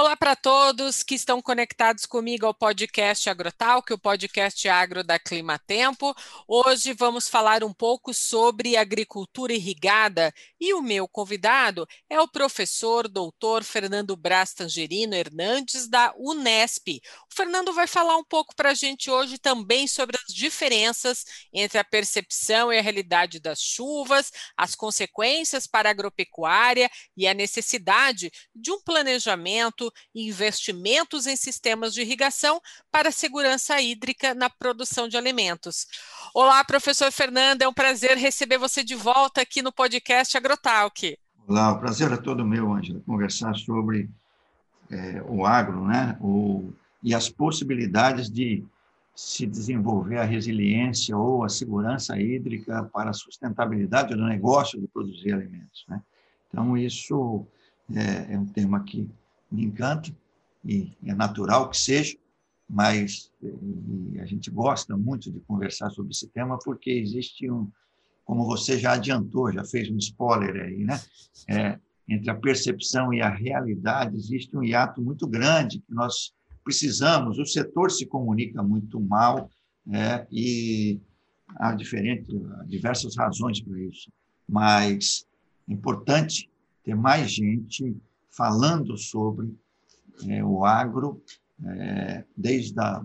Olá para todos que estão conectados comigo ao podcast Agrotalk, o podcast agro da Clima Tempo. Hoje vamos falar um pouco sobre agricultura irrigada e o meu convidado é o professor doutor Fernando Braz Tangerino Hernandes da Unesp. O Fernando vai falar um pouco para a gente hoje também sobre as diferenças entre a percepção e a realidade das chuvas, as consequências para a agropecuária e a necessidade de um planejamento investimentos em sistemas de irrigação para segurança hídrica na produção de alimentos. Olá, professor Fernando, é um prazer receber você de volta aqui no podcast Agrotalk. Olá, o prazer é todo meu, Ângela, conversar sobre é, o agro, né? O, e as possibilidades de se desenvolver a resiliência ou a segurança hídrica para a sustentabilidade do negócio de produzir alimentos. Né? Então, isso é, é um tema que me encanta, e é natural que seja, mas a gente gosta muito de conversar sobre esse tema porque existe um, como você já adiantou, já fez um spoiler aí, né? É, entre a percepção e a realidade existe um hiato muito grande que nós precisamos. O setor se comunica muito mal é, e há, diferentes, há diversas razões para isso, mas é importante ter mais gente falando sobre é, o agro, é, desde a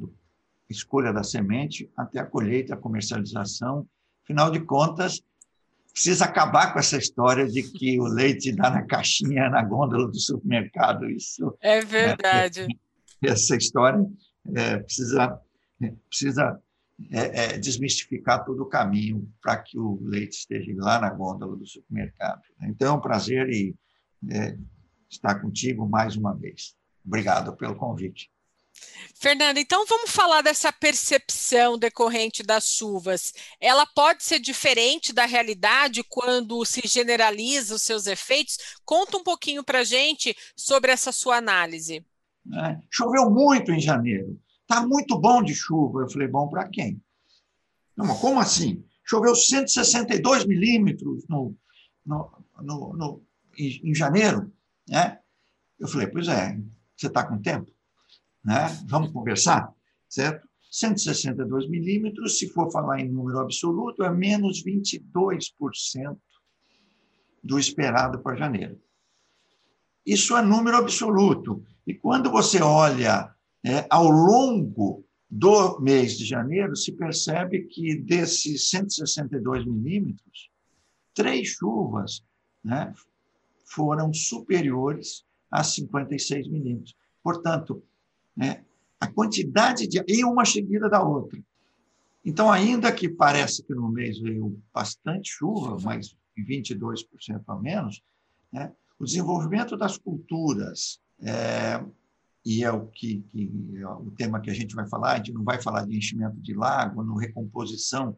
escolha da semente até a colheita, a comercialização. Afinal de contas, precisa acabar com essa história de que o leite dá na caixinha, na gôndola do supermercado. Isso é verdade. É, essa história é, precisa, precisa é, é, desmistificar todo o caminho para que o leite esteja lá na gôndola do supermercado. Então, é um prazer e é, estar contigo mais uma vez. Obrigado pelo convite. Fernanda, então vamos falar dessa percepção decorrente das chuvas. Ela pode ser diferente da realidade quando se generaliza os seus efeitos? Conta um pouquinho para a gente sobre essa sua análise. É, choveu muito em janeiro. Está muito bom de chuva. Eu falei, bom para quem? Não, mas como assim? Choveu 162 milímetros no, no, no, no em, em janeiro. Né? Eu falei, pois é, você está com tempo? Né? Vamos conversar? Certo? 162 milímetros, se for falar em número absoluto, é menos 22% do esperado para janeiro. Isso é número absoluto. E quando você olha é, ao longo do mês de janeiro, se percebe que desses 162 milímetros, três chuvas né, foram superiores a 56 milímetros. Portanto, né, a quantidade de. e uma seguida da outra. Então, ainda que pareça que no mês veio bastante chuva, mais 22% a menos, né, o desenvolvimento das culturas, é, e é o que, que é o tema que a gente vai falar, a gente não vai falar de enchimento de lago, no recomposição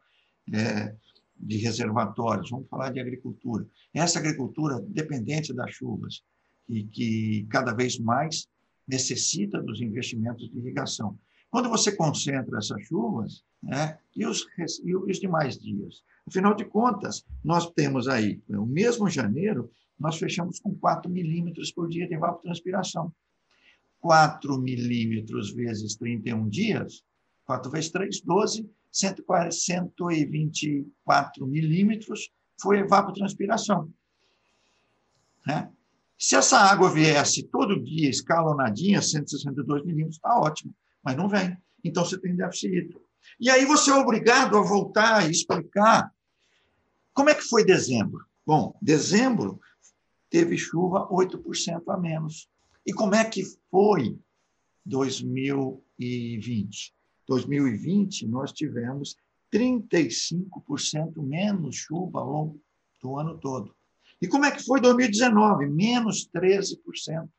é, de reservatórios, vamos falar de agricultura. Essa agricultura dependente das chuvas e que cada vez mais necessita dos investimentos de irrigação. Quando você concentra essas chuvas, né, e, os, e os demais dias? Afinal de contas, nós temos aí, o mesmo janeiro, nós fechamos com 4 milímetros por dia de evapotranspiração. 4 milímetros vezes 31 dias, 4 vezes 3, 12, 124 milímetros foi evapotranspiração. Né? Se essa água viesse todo dia, escalonadinha, 162 milímetros, está ótimo, mas não vem. Então você tem déficit hídrico. E aí você é obrigado a voltar e explicar como é que foi dezembro. Bom, dezembro teve chuva 8% a menos. E como é que foi 2020? 2020, nós tivemos 35% menos chuva ao longo do ano todo. E como é que foi 2019? Menos 13%.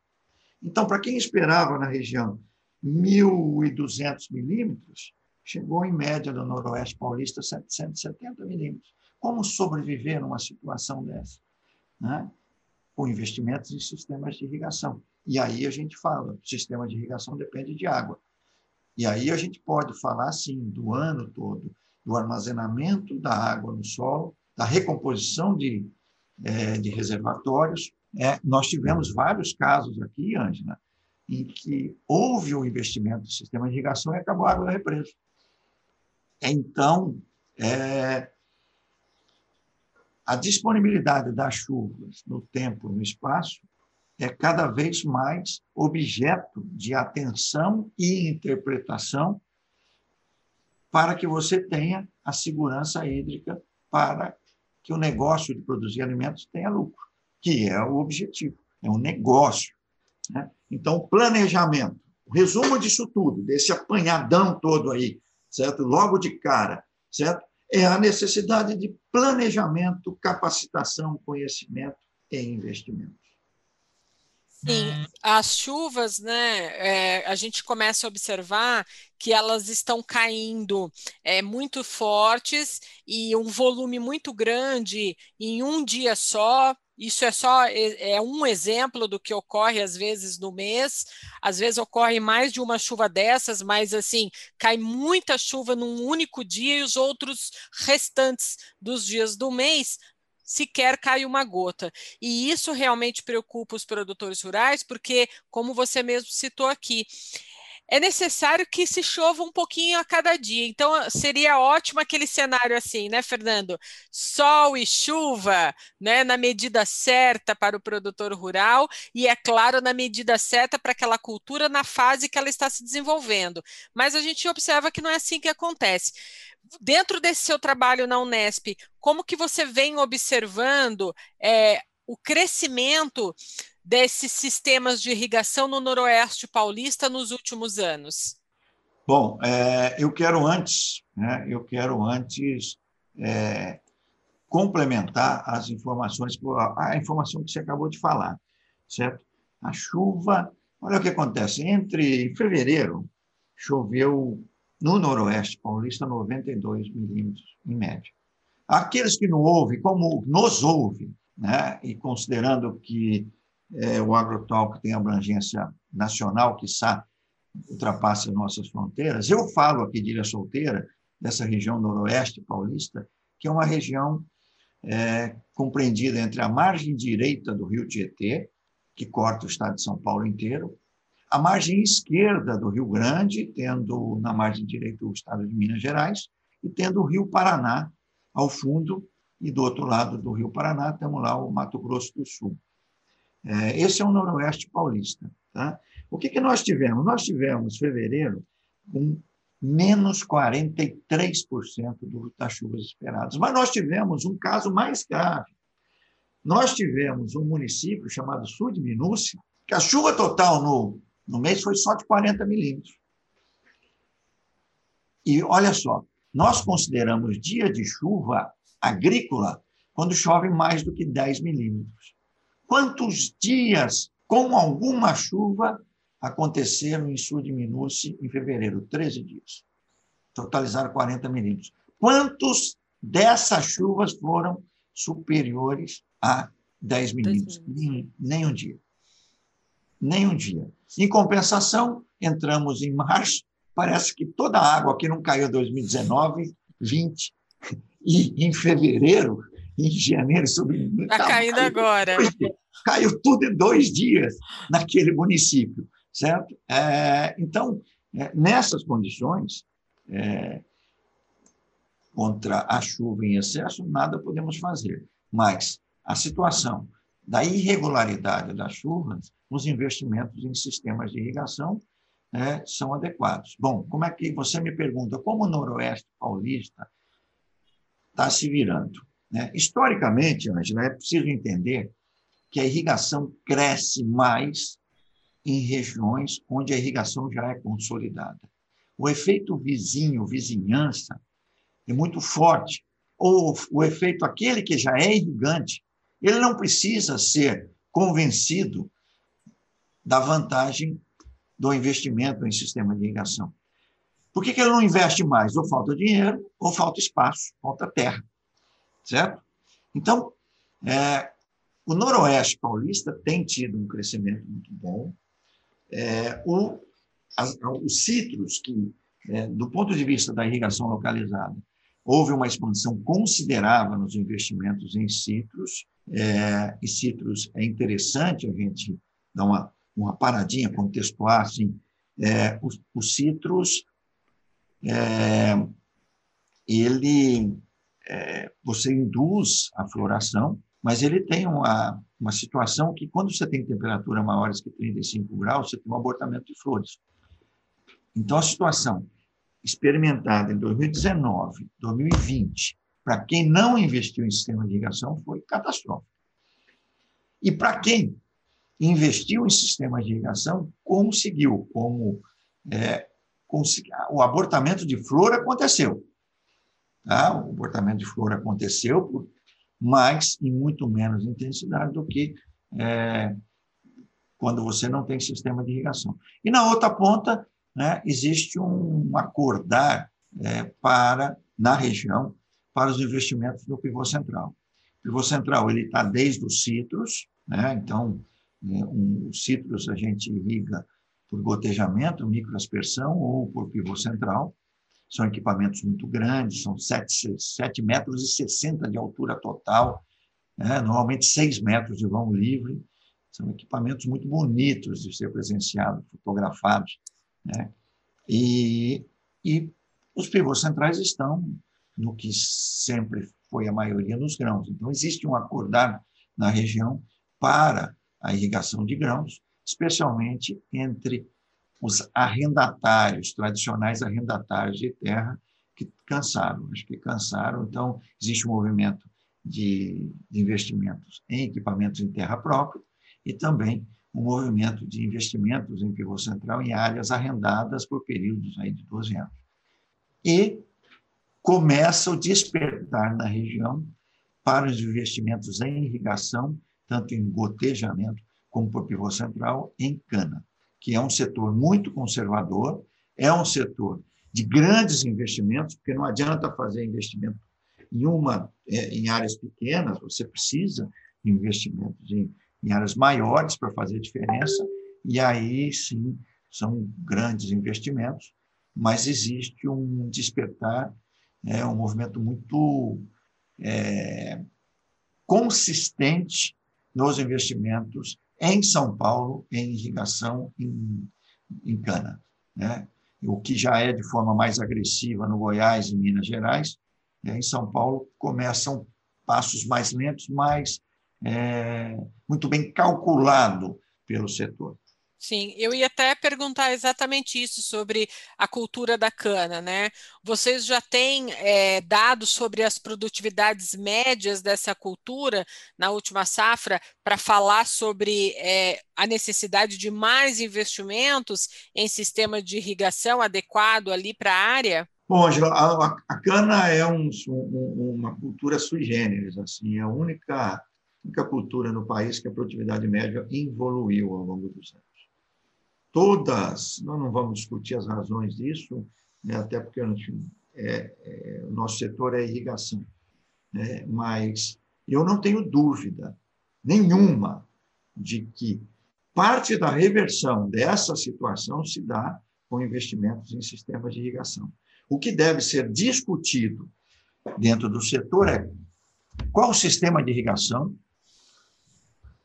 Então, para quem esperava na região 1.200 milímetros, chegou em média do Noroeste Paulista 770 milímetros. Como sobreviver numa situação dessa? Né? Com investimentos em sistemas de irrigação. E aí a gente fala, o sistema de irrigação depende de água. E aí a gente pode falar, sim, do ano todo, do armazenamento da água no solo, da recomposição de, é, de reservatórios. É, nós tivemos vários casos aqui, Ângela, em que houve o um investimento no sistema de irrigação e acabou a água da represa. Então, é, a disponibilidade das chuvas no tempo no espaço é cada vez mais objeto de atenção e interpretação para que você tenha a segurança hídrica para que o negócio de produzir alimentos tenha lucro, que é o objetivo, é um negócio. Né? Então, planejamento, o resumo disso tudo, desse apanhadão todo aí, certo? Logo de cara, certo? É a necessidade de planejamento, capacitação, conhecimento e investimento. Sim, as chuvas, né? É, a gente começa a observar que elas estão caindo é, muito fortes e um volume muito grande em um dia só. Isso é só é, é um exemplo do que ocorre às vezes no mês. Às vezes ocorre mais de uma chuva dessas, mas assim cai muita chuva num único dia e os outros restantes dos dias do mês sequer cai uma gota. E isso realmente preocupa os produtores rurais, porque, como você mesmo citou aqui, é necessário que se chova um pouquinho a cada dia. Então, seria ótimo aquele cenário assim, né, Fernando? Sol e chuva, né, na medida certa para o produtor rural e, é claro, na medida certa para aquela cultura na fase que ela está se desenvolvendo. Mas a gente observa que não é assim que acontece dentro desse seu trabalho na Unesp, como que você vem observando é, o crescimento desses sistemas de irrigação no Noroeste Paulista nos últimos anos? Bom, é, eu quero antes, né, eu quero antes é, complementar as informações, a informação que você acabou de falar, certo? A chuva, olha o que acontece, entre fevereiro choveu no Noroeste Paulista, 92 milímetros em média. Aqueles que não ouvem, como nos ouvem, né, e considerando que é, o agrotalk tem abrangência nacional, que ultrapassa nossas fronteiras, eu falo aqui de Ilha Solteira, dessa região noroeste paulista, que é uma região é, compreendida entre a margem direita do rio Tietê, que corta o estado de São Paulo inteiro, a margem esquerda do Rio Grande, tendo na margem direita o estado de Minas Gerais, e tendo o Rio Paraná ao fundo, e do outro lado do Rio Paraná temos lá o Mato Grosso do Sul. É, esse é o Noroeste Paulista. Tá? O que, que nós tivemos? Nós tivemos fevereiro com menos 43% das chuvas esperadas. Mas nós tivemos um caso mais grave. Nós tivemos um município chamado Sul de Minúcia, que a chuva total no no mês foi só de 40 milímetros. E olha só, nós consideramos dia de chuva agrícola quando chove mais do que 10 milímetros. Quantos dias com alguma chuva aconteceram em Sul de Minúcia em fevereiro? 13 dias. Totalizaram 40 milímetros. Quantos dessas chuvas foram superiores a 10 milímetros? Nem, nem um dia nem um dia. Em compensação, entramos em março, parece que toda a água que não caiu em 2019, 20, e em fevereiro, em janeiro, sobre. Está caindo caiu, agora. Caiu tudo em dois dias naquele município, certo? É, então, é, nessas condições, é, contra a chuva em excesso, nada podemos fazer. Mas a situação da irregularidade das chuvas, os investimentos em sistemas de irrigação né, são adequados. Bom, como é que você me pergunta como o Noroeste Paulista está se virando? Né? Historicamente, Angela, é preciso entender que a irrigação cresce mais em regiões onde a irrigação já é consolidada. O efeito vizinho, vizinhança, é muito forte. Ou o efeito aquele que já é irrigante ele não precisa ser convencido da vantagem do investimento em sistema de irrigação. Por que, que ele não investe mais? Ou falta dinheiro, ou falta espaço, falta terra. Certo? Então, é, o Noroeste Paulista tem tido um crescimento muito bom. É, o, as, os citros, que, é, do ponto de vista da irrigação localizada, houve uma expansão considerável nos investimentos em citros, é, e citros é interessante a gente dar uma, uma paradinha, contextuar, assim, é, o, o citrus, é, ele, é, você induz a floração, mas ele tem uma, uma situação que, quando você tem temperatura maiores que 35 graus, você tem um abortamento de flores. Então, a situação experimentada em 2019, 2020, para quem não investiu em sistema de irrigação, foi catastrófica. E para quem investiu em sistema de irrigação, conseguiu, como é, o abortamento de flor aconteceu. Tá? O abortamento de flor aconteceu, mas em muito menos intensidade do que é, quando você não tem sistema de irrigação. E na outra ponta, né, existe um acordar é, para, na região, para os investimentos no pivô central. O pivô central ele está desde os citros, né, então, é, um, os citros a gente irriga por gotejamento, microaspersão ou por pivô central. São equipamentos muito grandes, são 7, 7 metros e 60 de altura total, né, normalmente 6 metros de vão livre. São equipamentos muito bonitos de ser presenciados, fotografados. Né? E, e os pivôs centrais estão no que sempre foi a maioria nos grãos. Então, existe um acordar na região para a irrigação de grãos, especialmente entre os arrendatários, tradicionais arrendatários de terra, que cansaram, acho que cansaram. Então, existe um movimento de, investimentos em equipamentos em terra própria e também um movimento de investimentos em pivô central em áreas arrendadas por períodos aí de 12 anos. E começa o despertar na região para os investimentos em irrigação, tanto em gotejamento como pivô central, em cana, que é um setor muito conservador, é um setor de grandes investimentos, porque não adianta fazer investimento em uma é, em áreas pequenas, você precisa de investimentos em em áreas maiores para fazer diferença, e aí sim são grandes investimentos, mas existe um despertar, é, um movimento muito é, consistente nos investimentos em São Paulo, em irrigação em, em cana. Né? O que já é de forma mais agressiva no Goiás e Minas Gerais, né? em São Paulo começam passos mais lentos, mas é, muito bem calculado pelo setor. Sim, eu ia até perguntar exatamente isso sobre a cultura da cana, né? Vocês já têm é, dados sobre as produtividades médias dessa cultura na última safra para falar sobre é, a necessidade de mais investimentos em sistema de irrigação adequado ali para a área? Bom, Angela, a, a, cana é um, um, uma cultura sui generis, assim, é a única única cultura no país que a produtividade média evoluiu ao longo dos anos. Todas, nós não vamos discutir as razões disso, né, até porque é, é, o nosso setor é irrigação, né, mas eu não tenho dúvida nenhuma de que parte da reversão dessa situação se dá com investimentos em sistemas de irrigação. O que deve ser discutido dentro do setor é qual o sistema de irrigação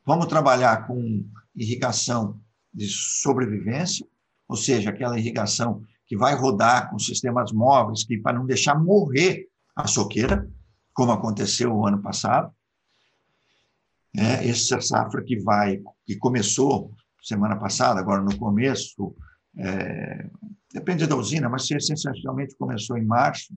Vamos trabalhar com irrigação de sobrevivência, ou seja, aquela irrigação que vai rodar com sistemas móveis que para não deixar morrer a soqueira, como aconteceu o ano passado. É, essa safra que vai, que começou semana passada, agora no começo, é, depende da usina, mas essencialmente começou em março,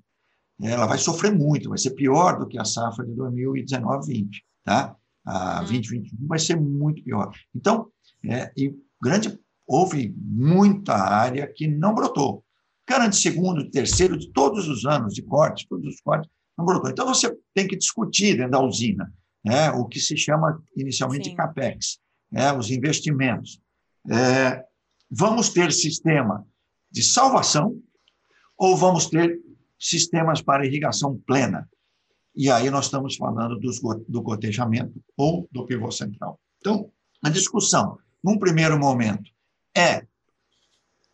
ela vai sofrer muito, vai ser pior do que a safra de 2019-20, tá? a 2021 uhum. vai ser muito pior. Então, é, e grande, houve muita área que não brotou. Cana de segundo, terceiro, de todos os anos de cortes, todos os cortes, não brotou. Então, você tem que discutir dentro da usina né, o que se chama inicialmente Sim. de CAPEX, né, os investimentos. É, vamos ter sistema de salvação ou vamos ter sistemas para irrigação plena? E aí nós estamos falando dos, do gotejamento ou do pivô central. Então, a discussão, num primeiro momento, é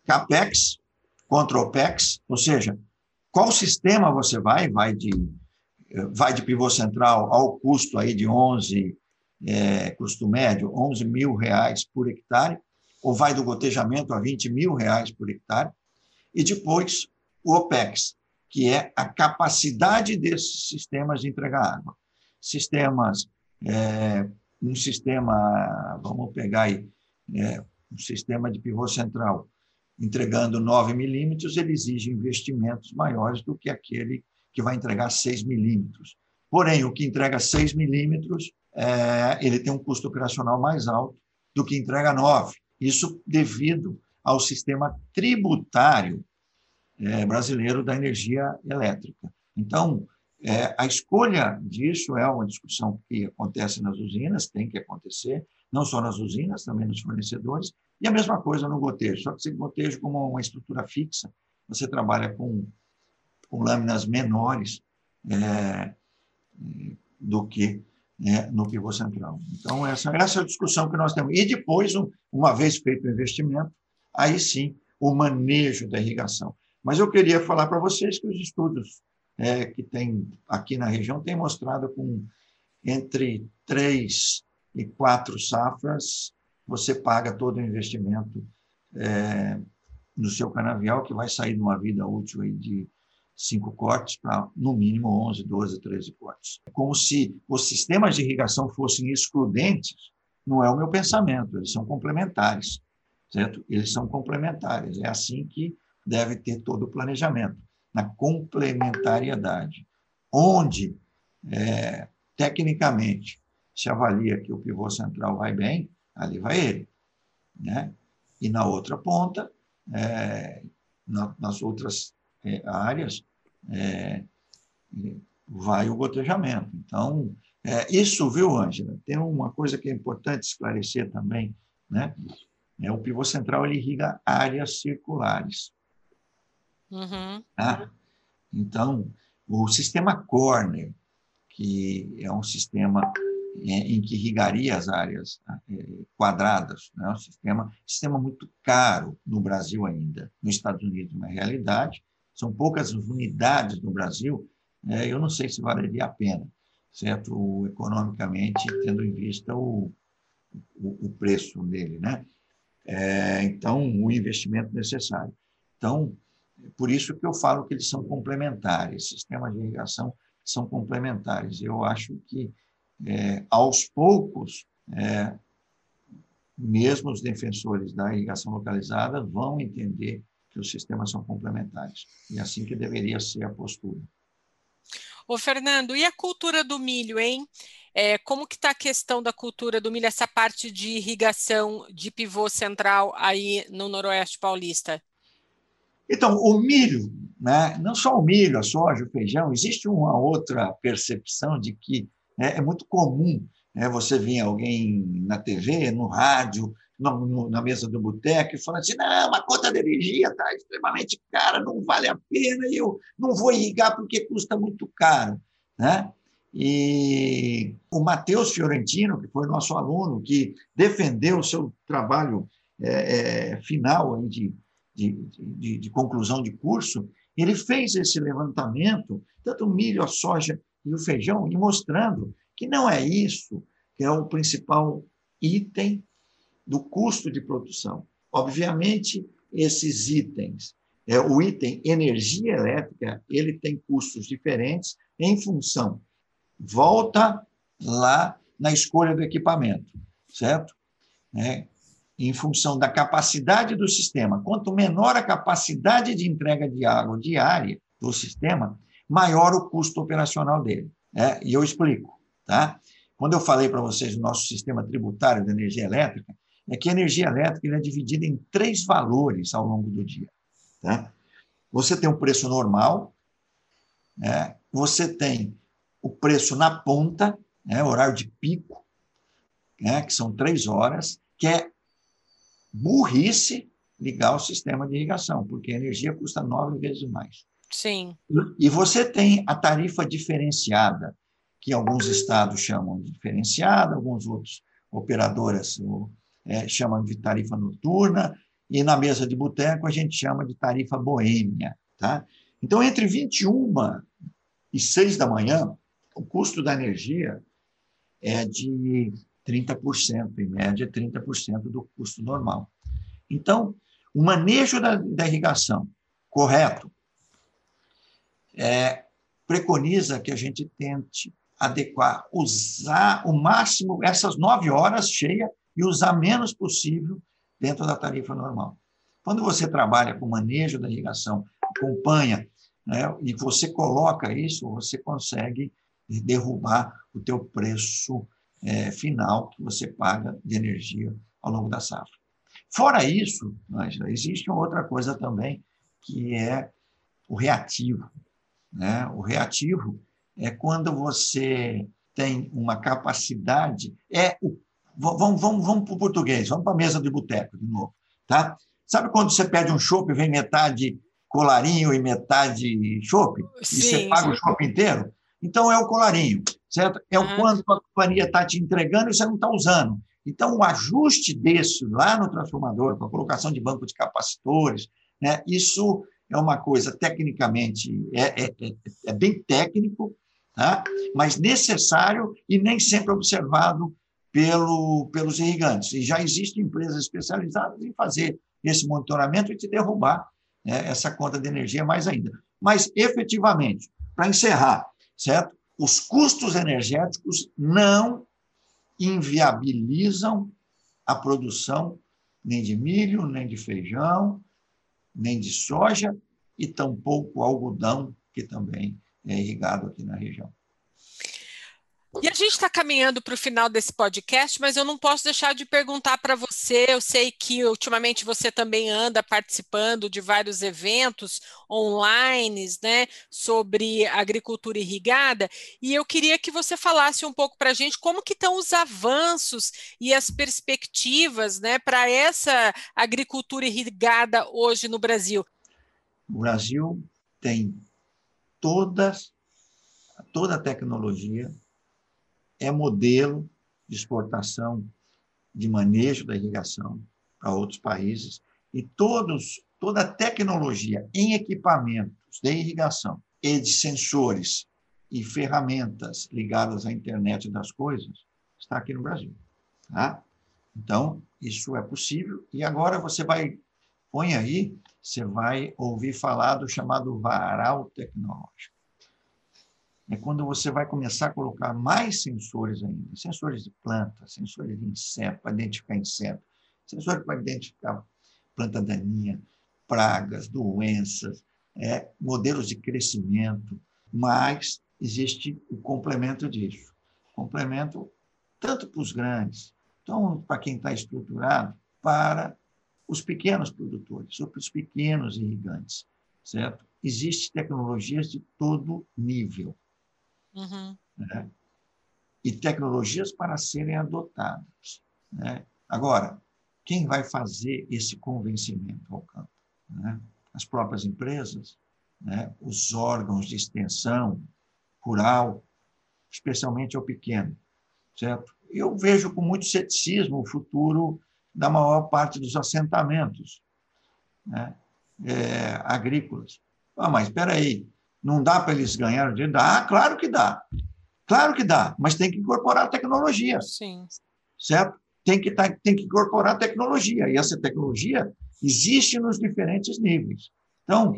CAPEX contra OPEX, ou seja, qual sistema você vai, vai de, vai de pivô central ao custo aí de 11, é, custo médio, 11 mil reais por hectare, ou vai do gotejamento a 20 mil reais por hectare, e depois o OPEX, que é a capacidade desses sistemas de entregar água. Sistemas, é, um sistema, vamos pegar aí, é, um sistema de pivô central, entregando 9 milímetros, ele exige investimentos maiores do que aquele que vai entregar 6 milímetros. Porém, o que entrega 6 milímetros, é, ele tem um custo operacional mais alto do que entrega 9. Isso devido ao sistema tributário é, brasileiro da energia elétrica. Então, é, a escolha disso é uma discussão que acontece nas usinas, tem que acontecer, não só nas usinas, também nos fornecedores, e a mesma coisa no gotejo. Só que o gotejo, como uma estrutura fixa, você trabalha com, com lâminas menores é, do que né, no pivô central. Então, essa, essa é a discussão que nós temos. E depois, uma vez feito o investimento, aí sim, o manejo da irrigação. Mas eu queria falar para vocês que os estudos é, que tem aqui na região têm mostrado com entre três e quatro safras, você paga todo o investimento é, no seu canavial, que vai sair numa vida útil de cinco cortes para, no mínimo, 11, 12, 13 cortes. Como se os sistemas de irrigação fossem excludentes, não é o meu pensamento, eles são complementares, certo? Eles são complementares, é assim que deve ter todo o planejamento, na complementariedade, onde, é, tecnicamente, se avalia que o pivô central vai bem, ali vai ele. Né? E na outra ponta, é, na, nas outras é, áreas, é, vai o gotejamento. Então, é, isso, viu, Ângela? Tem uma coisa que é importante esclarecer também, né? É, o pivô central ele irriga áreas circulares. Uhum. Tá? Então, o sistema Corner, que é um sistema em que irrigaria as áreas é, quadradas. Né? Um sistema, sistema muito caro no Brasil ainda. Nos Estados Unidos, na realidade, são poucas unidades no Brasil, né? eu não sei se valeria a pena, certo? Economicamente, tendo em vista o, o, o preço dele, né? É, então, o investimento necessário. Então, por isso que eu falo que eles são complementares, sistemas de irrigação são complementares. Eu acho que é, aos poucos, é, mesmo os defensores da irrigação localizada vão entender que os sistemas são complementares. E é assim que deveria ser a postura. Ô, Fernando, e a cultura do milho, hein? É, como que está a questão da cultura do milho, essa parte de irrigação de pivô central aí no Noroeste Paulista? Então, o milho, né, não só o milho, a soja, o feijão, existe uma outra percepção de que é, é muito comum né, você ver alguém na TV, no rádio, no, no, na mesa do boteco, falando assim: não, a conta de energia está extremamente cara, não vale a pena, eu não vou irrigar porque custa muito caro. Né? E o Matheus Fiorentino, que foi nosso aluno, que defendeu o seu trabalho é, é, final de, de, de, de, conclusão de curso, ele fez esse levantamento, tanto o milho, a soja e o feijão, e mostrando que não é isso que é o principal item do custo de produção. Obviamente, esses itens, é, o item energia elétrica, ele tem custos diferentes em função, volta lá na escolha do equipamento, certo? É, em função da capacidade do sistema. Quanto menor a capacidade de entrega de água diária do sistema, maior o custo operacional dele. É, e eu explico. Tá? Quando eu falei para vocês do nosso sistema tributário de energia elétrica, é que a energia elétrica é dividida em três valores ao longo do dia. Tá? Você tem o preço normal, né? você tem o preço na ponta, né? horário de pico, né? que são três horas, que é burrice ligar o sistema de irrigação, porque a energia custa nove vezes mais. Sim. E você tem a tarifa diferenciada, que alguns estados chamam de diferenciada, alguns outros operadoras é, chamam de tarifa noturna, e na mesa de boteco a gente chama de tarifa boêmia. Tá? Então, entre 21 e 6 da manhã, o custo da energia é de 30%, em média, 30% do custo normal. Então, o manejo da, da irrigação correto é, preconiza que a gente tente adequar, usar o máximo essas nove horas cheia e usar menos possível dentro da tarifa normal. Quando você trabalha com manejo da irrigação, acompanha, né, e você coloca isso, você consegue derrubar o teu preço é, final que você paga de energia ao longo da safra. Fora isso, existe outra coisa também, que é o reativo. Né? O reativo é quando você tem uma capacidade, é o, vamos, vamos, vamos para o português, vamos para a mesa de boteco de novo. Tá? Sabe quando você pede um chopp e vem metade colarinho e metade chopp? E você paga o chopp inteiro? Então, é o colarinho, certo? É o quanto a companhia está te entregando e você não está usando. Então, o ajuste desse lá no transformador, com a colocação de banco de capacitores, né, isso é uma coisa tecnicamente, é, é, é, é bem técnico, tá? mas necessário e nem sempre observado pelo, pelos irrigantes. E já existem empresas especializadas em fazer esse monitoramento e te derrubar né, essa conta de energia mais ainda. Mas, efetivamente, para encerrar, certo? Os custos energéticos não inviabilizam a produção nem de milho, nem de feijão, nem de soja e tampouco algodão, que também é irrigado aqui na região. E a gente está caminhando para o final desse podcast, mas eu não posso deixar de perguntar para você. Eu sei que ultimamente você também anda participando de vários eventos online, né, sobre agricultura irrigada, e eu queria que você falasse um pouco para a gente como que estão os avanços e as perspectivas, né, para essa agricultura irrigada hoje no Brasil. O Brasil tem todas toda a tecnologia é modelo de exportação de manejo da irrigação para outros países. E todos toda a tecnologia em equipamentos de irrigação e de sensores e ferramentas ligadas à internet das coisas está aqui no Brasil, tá? Então, isso é possível. E agora você vai põe aí, você vai ouvir falar do chamado varal tecnológico é quando você vai começar a colocar mais sensores ainda, sensores de planta, sensores de inseto, para identificar inseto, sensores para identificar planta daninha, pragas, doenças, é, modelos de crescimento, mas existe o complemento disso. Complemento tanto para os grandes, então para quem está estruturado, para os pequenos produtores, ou para os pequenos irrigantes, certo? Existem tecnologias de todo nível. Uhum. Né? E tecnologias para serem adotadas. Né? Agora, quem vai fazer esse convencimento ao campo? Né? As próprias empresas, né? os órgãos de extensão rural, especialmente ao pequeno, certo? Eu vejo com muito ceticismo o futuro da maior parte dos assentamentos né? é, agrícolas. Ah, mas espera aí, não dá para eles ganharem dinheiro? Dá, claro que dá. Claro que dá, mas tem que incorporar tecnologia. Sim. Certo? Tem que, tá, tem que incorporar tecnologia. E essa tecnologia existe nos diferentes níveis. Então.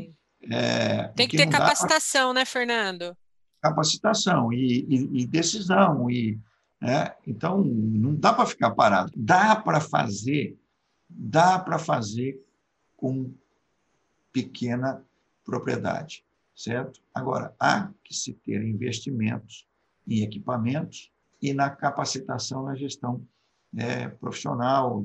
É, tem que ter capacitação, pra... né, Fernando? Capacitação e, e, e decisão. E, é, então, não dá para ficar parado. Dá para fazer, dá para fazer com pequena propriedade certo? Agora, há que se ter investimentos em equipamentos e na capacitação na gestão é, profissional,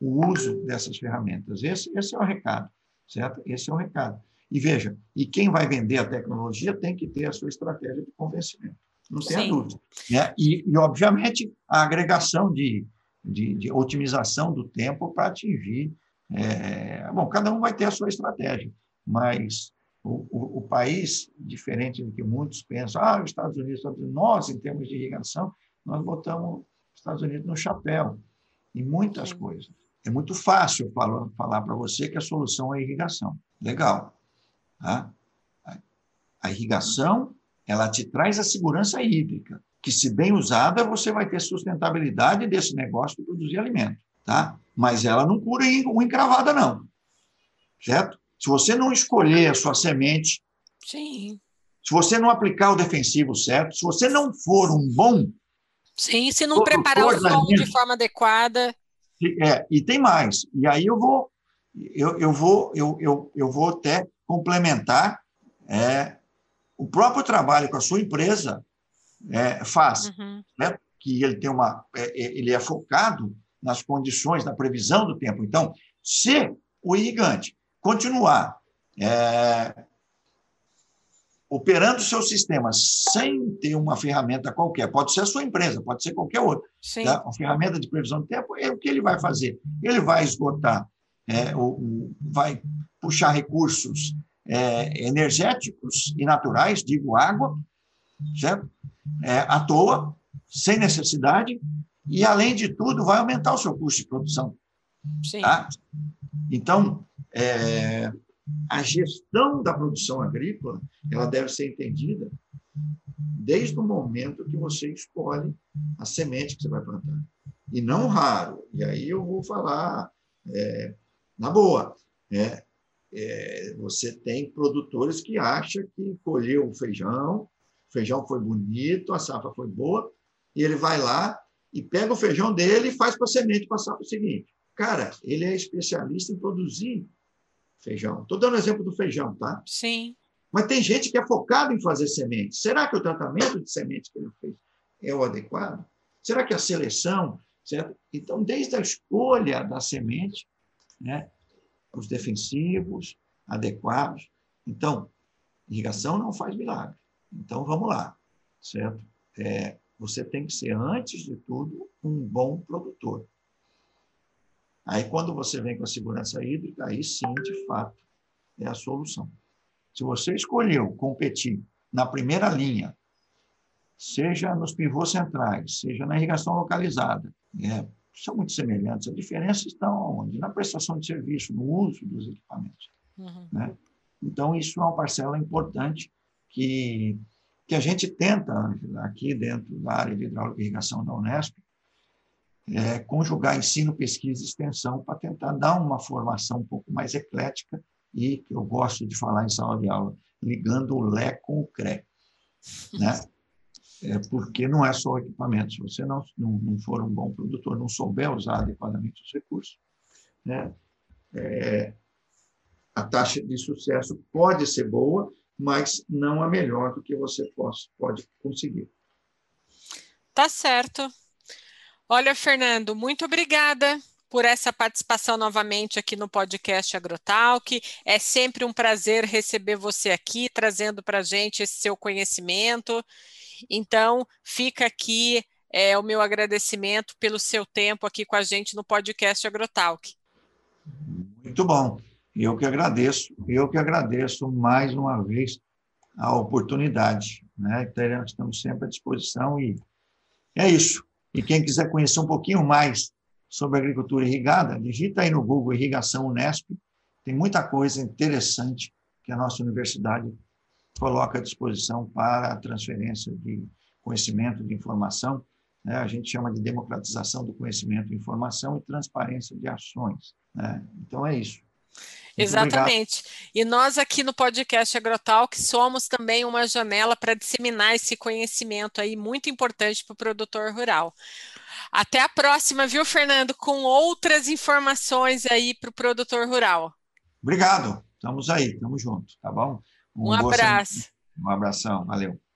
o uso dessas ferramentas. Esse, esse é o recado, certo? Esse é o recado. E veja, e quem vai vender a tecnologia tem que ter a sua estratégia de convencimento, não tenha dúvida. Né? E, e, obviamente, a agregação de, de, de otimização do tempo para atingir. É, bom, cada um vai ter a sua estratégia, mas o, o, o, país, diferente do que muitos pensam, ah, os Estados Unidos, nós, em termos de irrigação, nós botamos os Estados Unidos no chapéu em muitas Sim. coisas. É muito fácil falar, falar para você que a solução é a irrigação. Legal. Tá? A irrigação ela te traz a segurança hídrica, que, se bem usada, você vai ter sustentabilidade desse negócio de produzir alimento. tá? Mas ela não cura uma encravada, não. Certo? Se você não escolher a sua semente, Sim. se você não aplicar o defensivo certo, se você não for um bom. Sim, se não preparar o solo de forma adequada. É, e tem mais. E aí eu vou, eu, eu vou, eu, eu, eu vou até complementar é, o próprio trabalho com a sua empresa é, faz, uhum. né? que ele tem uma, é, é, ele é focado nas condições, na previsão do tempo. Então, se o irrigante continuar é, operando seu sistema sem ter uma ferramenta qualquer, pode ser a sua empresa, pode ser qualquer outra, tá? uma ferramenta de previsão do tempo, é o que ele vai fazer. Ele vai esgotar, é, o, o, vai puxar recursos é, energéticos e naturais, digo água, certo? É, à toa, sem necessidade, e, além de tudo, vai aumentar o seu custo de produção. Sim. Tá? Então, é, a gestão da produção agrícola ela deve ser entendida desde o momento que você escolhe a semente que você vai plantar. E não raro, e aí eu vou falar é, na boa, é, é, você tem produtores que acham que colheu o feijão, o feijão foi bonito, a safra foi boa, e ele vai lá e pega o feijão dele e faz para a semente passar para o seguinte. Cara, ele é especialista em produzir feijão. Estou dando exemplo do feijão, tá? Sim. Mas tem gente que é focado em fazer semente. Será que o tratamento de semente que ele fez é o adequado? Será que a seleção? Certo? Então, desde a escolha da semente, né, os defensivos adequados. Então, irrigação não faz milagre. Então, vamos lá, certo? É, você tem que ser, antes de tudo, um bom produtor. Aí, quando você vem com a segurança hídrica, aí sim, de fato, é a solução. Se você escolheu competir na primeira linha, seja nos pivôs centrais, seja na irrigação localizada, é, são muito semelhantes. A diferença está onde? Na prestação de serviço, no uso dos equipamentos. Uhum. Né? Então, isso é uma parcela importante que que a gente tenta, aqui dentro da área de hidráulica e irrigação da Unesp, é, conjugar ensino, pesquisa e extensão para tentar dar uma formação um pouco mais eclética e, que eu gosto de falar em sala de aula, ligando o LE com o CRE. Né? É, porque não é só o equipamento. Se você não, não, não for um bom produtor, não souber usar adequadamente os recursos, né? É, a taxa de sucesso pode ser boa, mas não a melhor do que você pode, pode conseguir. Tá certo. Olha, Fernando, muito obrigada por essa participação novamente aqui no podcast Agrotalk. É sempre um prazer receber você aqui, trazendo para a gente esse seu conhecimento. Então, fica aqui é, o meu agradecimento pelo seu tempo aqui com a gente no podcast Agrotalk. Muito bom. Eu que agradeço, eu que agradeço mais uma vez a oportunidade. Né? Estamos sempre à disposição e é isso. E quem quiser conhecer um pouquinho mais sobre agricultura irrigada, digita aí no Google Irrigação Unesp. Tem muita coisa interessante que a nossa universidade coloca à disposição para a transferência de conhecimento, de informação. Né? A gente chama de democratização do conhecimento, informação e transparência de ações. Né? Então, é isso. Exatamente. E nós aqui no podcast Agrotalk somos também uma janela para disseminar esse conhecimento aí muito importante para o produtor rural. Até a próxima, viu, Fernando, com outras informações aí para o produtor rural. Obrigado. Estamos aí, estamos juntos, tá bom? Um, um abraço. Um abração, valeu.